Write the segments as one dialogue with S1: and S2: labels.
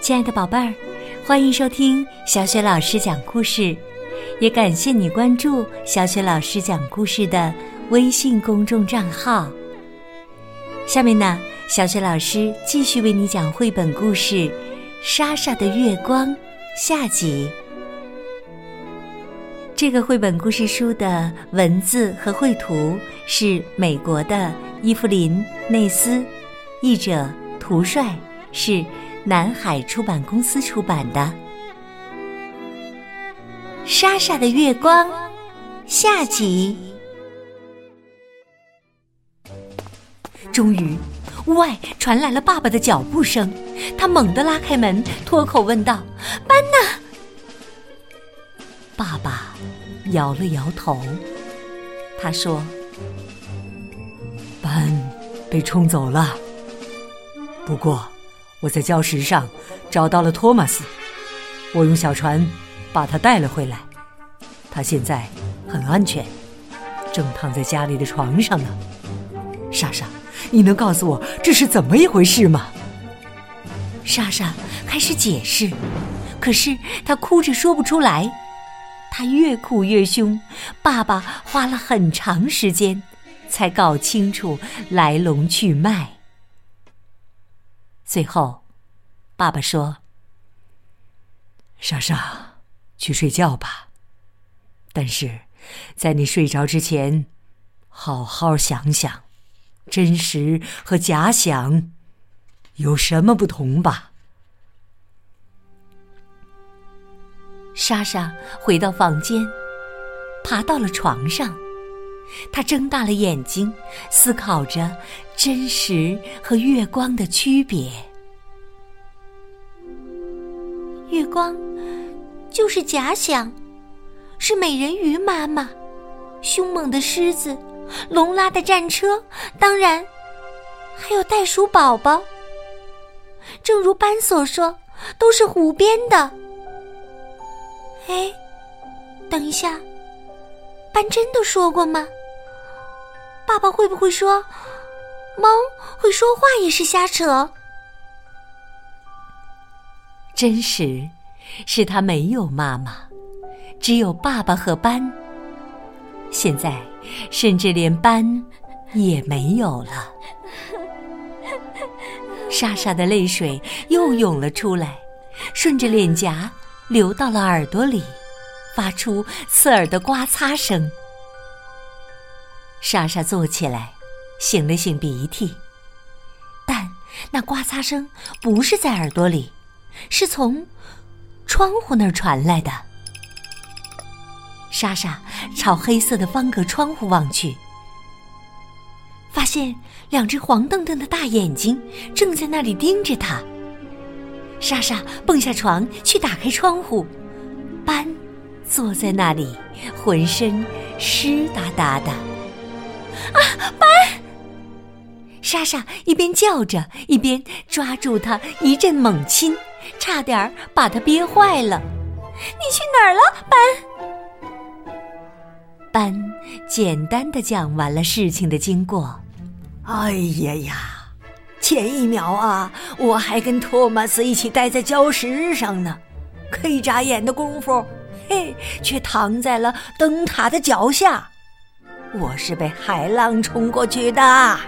S1: 亲爱的宝贝儿，欢迎收听小雪老师讲故事，也感谢你关注小雪老师讲故事的微信公众账号。下面呢，小雪老师继续为你讲绘本故事《莎莎的月光》下集。这个绘本故事书的文字和绘图是美国的伊芙琳·内斯，译者涂帅是。南海出版公司出版的《莎莎的月光》下集。终于，屋外传来了爸爸的脚步声。他猛地拉开门，脱口问道：“班呢？”爸爸摇了摇头，他说：“
S2: 班被冲走了。不过……”我在礁石上找到了托马斯，我用小船把他带了回来。他现在很安全，正躺在家里的床上呢。莎莎，你能告诉我这是怎么一回事吗？
S1: 莎莎开始解释，可是她哭着说不出来。她越哭越凶，爸爸花了很长时间才搞清楚来龙去脉。最后，爸爸说：“
S2: 莎莎，去睡觉吧。但是，在你睡着之前，好好想想，真实和假想有什么不同吧。”
S1: 莎莎回到房间，爬到了床上。他睁大了眼睛，思考着真实和月光的区别。月光就是假想，是美人鱼妈妈，凶猛的狮子，龙拉的战车，当然还有袋鼠宝宝。正如班所说，都是胡编的。哎，等一下，班真的说过吗？爸爸会不会说，猫会说话也是瞎扯？真实，是他没有妈妈，只有爸爸和班。现在，甚至连班也没有了。莎莎的泪水又涌了出来，顺着脸颊流到了耳朵里，发出刺耳的刮擦声。莎莎坐起来，擤了擤鼻涕，但那刮擦声不是在耳朵里，是从窗户那儿传来的。莎莎朝黑色的方格窗户望去，发现两只黄澄澄的大眼睛正在那里盯着她。莎莎蹦下床去打开窗户，斑坐在那里，浑身湿哒哒的。啊，班！莎莎一边叫着，一边抓住他一阵猛亲，差点把他憋坏了。你去哪儿了，班？班简单的讲完了事情的经过。
S3: 哎呀呀，前一秒啊，我还跟托马斯一起待在礁石上呢，可一眨眼的功夫，嘿，却躺在了灯塔的脚下。我是被海浪冲过去的，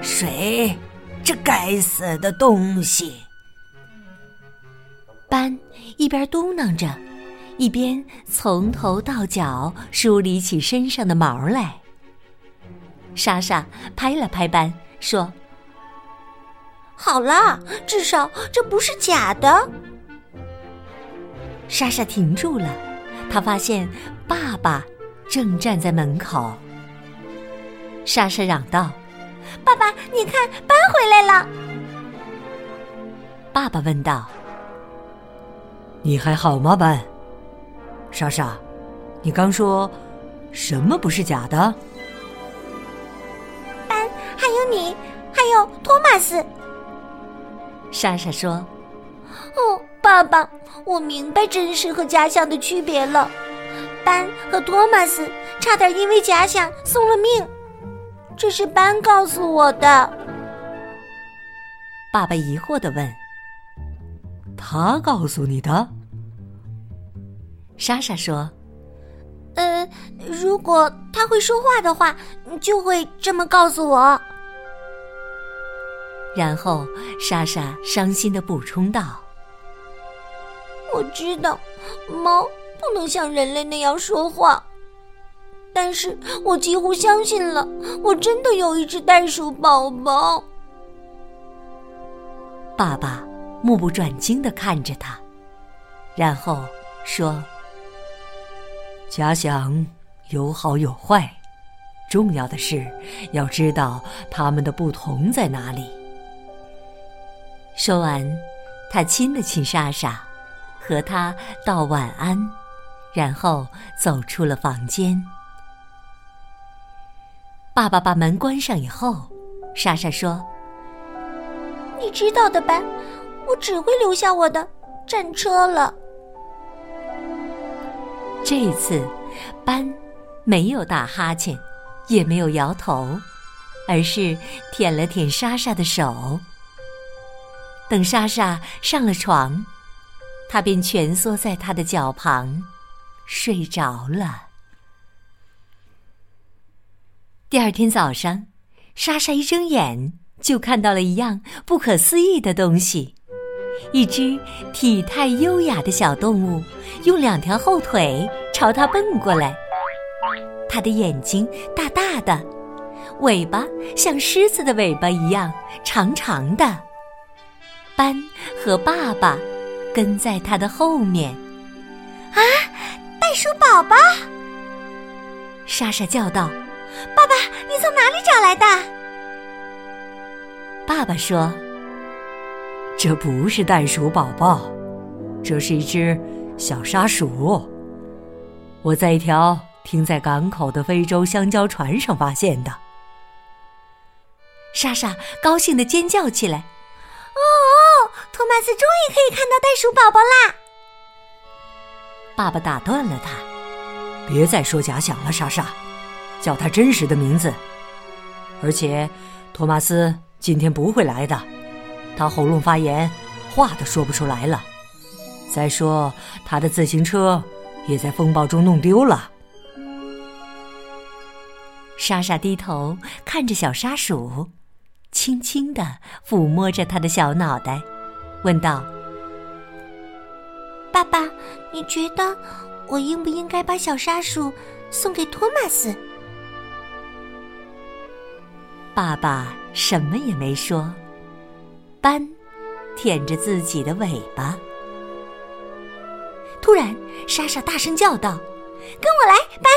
S3: 水，这该死的东西！
S1: 班一边嘟囔着，一边从头到脚梳理起身上的毛来。莎莎拍了拍班，说：“好了，至少这不是假的。”莎莎停住了，她发现爸爸。正站在门口，莎莎嚷道：“爸爸，你看，班回来了。”爸爸问道：“
S2: 你还好吗，班？”莎莎，你刚说什么不是假的？
S4: 班，还有你，还有托马斯。
S1: 莎莎说：“
S4: 哦，爸爸，我明白真实和假象的区别了。”班和托马斯差点因为假想送了命，这是班告诉我的。
S1: 爸爸疑惑的问：“
S2: 他告诉你的？
S1: 莎莎说：“
S4: 呃，如果他会说话的话，就会这么告诉我。”
S1: 然后莎莎伤心的补充道：“
S4: 我知道，猫不能像人类那样说话，但是我几乎相信了，我真的有一只袋鼠宝宝。”
S1: 爸爸目不转睛的看着他，然后说：“
S2: 假想有好有坏，重要的是要知道它们的不同在哪里。”
S1: 说完，他亲了亲莎莎，和她道晚安，然后走出了房间。爸爸把门关上以后，莎莎说：“
S4: 你知道的吧，我只会留下我的战车了。”
S1: 这次，班没有打哈欠，也没有摇头，而是舔了舔莎莎的手。等莎莎上了床，他便蜷缩在她的脚旁，睡着了。第二天早上，莎莎一睁眼就看到了一样不可思议的东西：一只体态优雅的小动物，用两条后腿朝她奔过来。它的眼睛大大的，尾巴像狮子的尾巴一样长长的。班和爸爸跟在他的后面。
S4: 袋鼠宝宝！
S1: 莎莎叫道：“
S4: 爸爸，你从哪里找来的？”
S1: 爸爸说：“
S2: 这不是袋鼠宝宝，这是一只小沙鼠。我在一条停在港口的非洲香蕉船上发现的。”
S1: 莎莎高兴的尖叫起来。
S4: 哦，托马斯终于可以看到袋鼠宝宝啦！
S1: 爸爸打断了他：“
S2: 别再说假想了，莎莎，叫他真实的名字。而且，托马斯今天不会来的，他喉咙发炎，话都说不出来了。再说，他的自行车也在风暴中弄丢了。”
S1: 莎莎低头看着小沙鼠。轻轻地抚摸着他的小脑袋，问道：“
S4: 爸爸，你觉得我应不应该把小沙鼠送给托马斯？”
S1: 爸爸什么也没说，斑舔着自己的尾巴。突然，莎莎大声叫道：“
S4: 跟我来，斑！”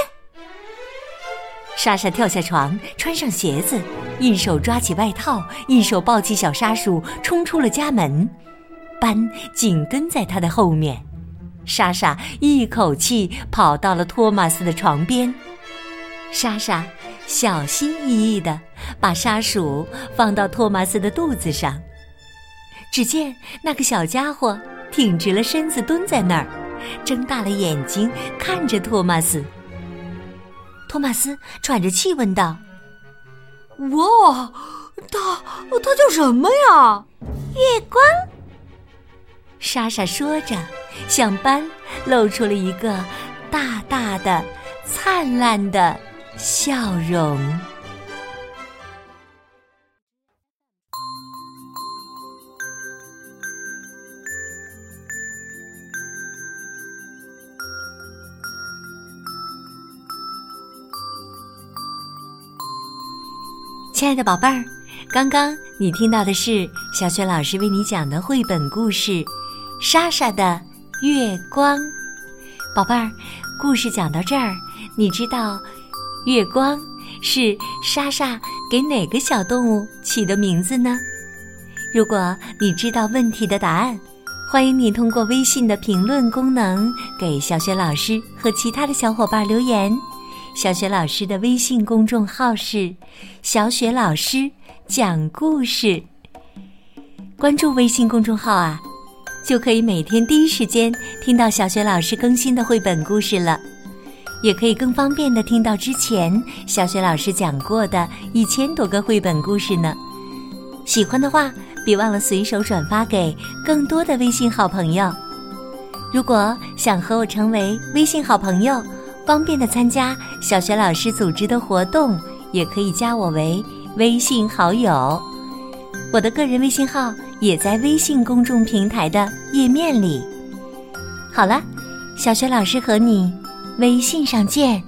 S1: 莎莎跳下床，穿上鞋子，一手抓起外套，一手抱起小沙鼠，冲出了家门。斑紧跟在他的后面。莎莎一口气跑到了托马斯的床边。莎莎小心翼翼地把沙鼠放到托马斯的肚子上。只见那个小家伙挺直了身子蹲在那儿，睁大了眼睛看着托马斯。托马斯喘着气问道：“
S3: 哇，他他叫什么呀？”
S4: 月光。
S1: 莎莎说着，向班露出了一个大大的、灿烂的笑容。亲爱的宝贝儿，刚刚你听到的是小雪老师为你讲的绘本故事《莎莎的月光》。宝贝儿，故事讲到这儿，你知道月光是莎莎给哪个小动物起的名字呢？如果你知道问题的答案，欢迎你通过微信的评论功能给小雪老师和其他的小伙伴留言。小雪老师的微信公众号是“小雪老师讲故事”。关注微信公众号啊，就可以每天第一时间听到小雪老师更新的绘本故事了，也可以更方便的听到之前小雪老师讲过的一千多个绘本故事呢。喜欢的话，别忘了随手转发给更多的微信好朋友。如果想和我成为微信好朋友，方便的参加小学老师组织的活动，也可以加我为微信好友。我的个人微信号也在微信公众平台的页面里。好了，小雪老师和你微信上见。